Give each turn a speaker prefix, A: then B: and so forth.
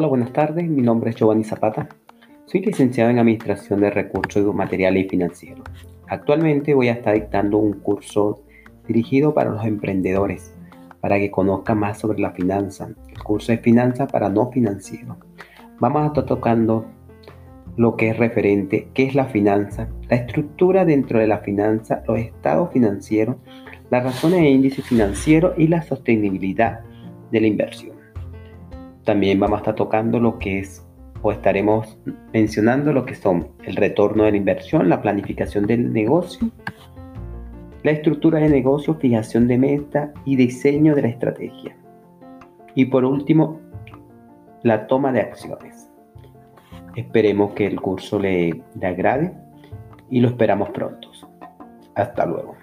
A: Hola, buenas tardes. Mi nombre es Giovanni Zapata. Soy licenciado en Administración de Recursos Materiales y Financieros. Actualmente voy a estar dictando un curso dirigido para los emprendedores, para que conozcan más sobre la finanza. El curso de finanzas para no financieros. Vamos a estar tocando lo que es referente, qué es la finanza, la estructura dentro de la finanza, los estados financieros, las razones de índice financiero y la sostenibilidad de la inversión. También vamos a estar tocando lo que es o estaremos mencionando lo que son el retorno de la inversión, la planificación del negocio, la estructura de negocio, fijación de meta y diseño de la estrategia. Y por último, la toma de acciones. Esperemos que el curso le, le agrade y lo esperamos pronto. Hasta luego.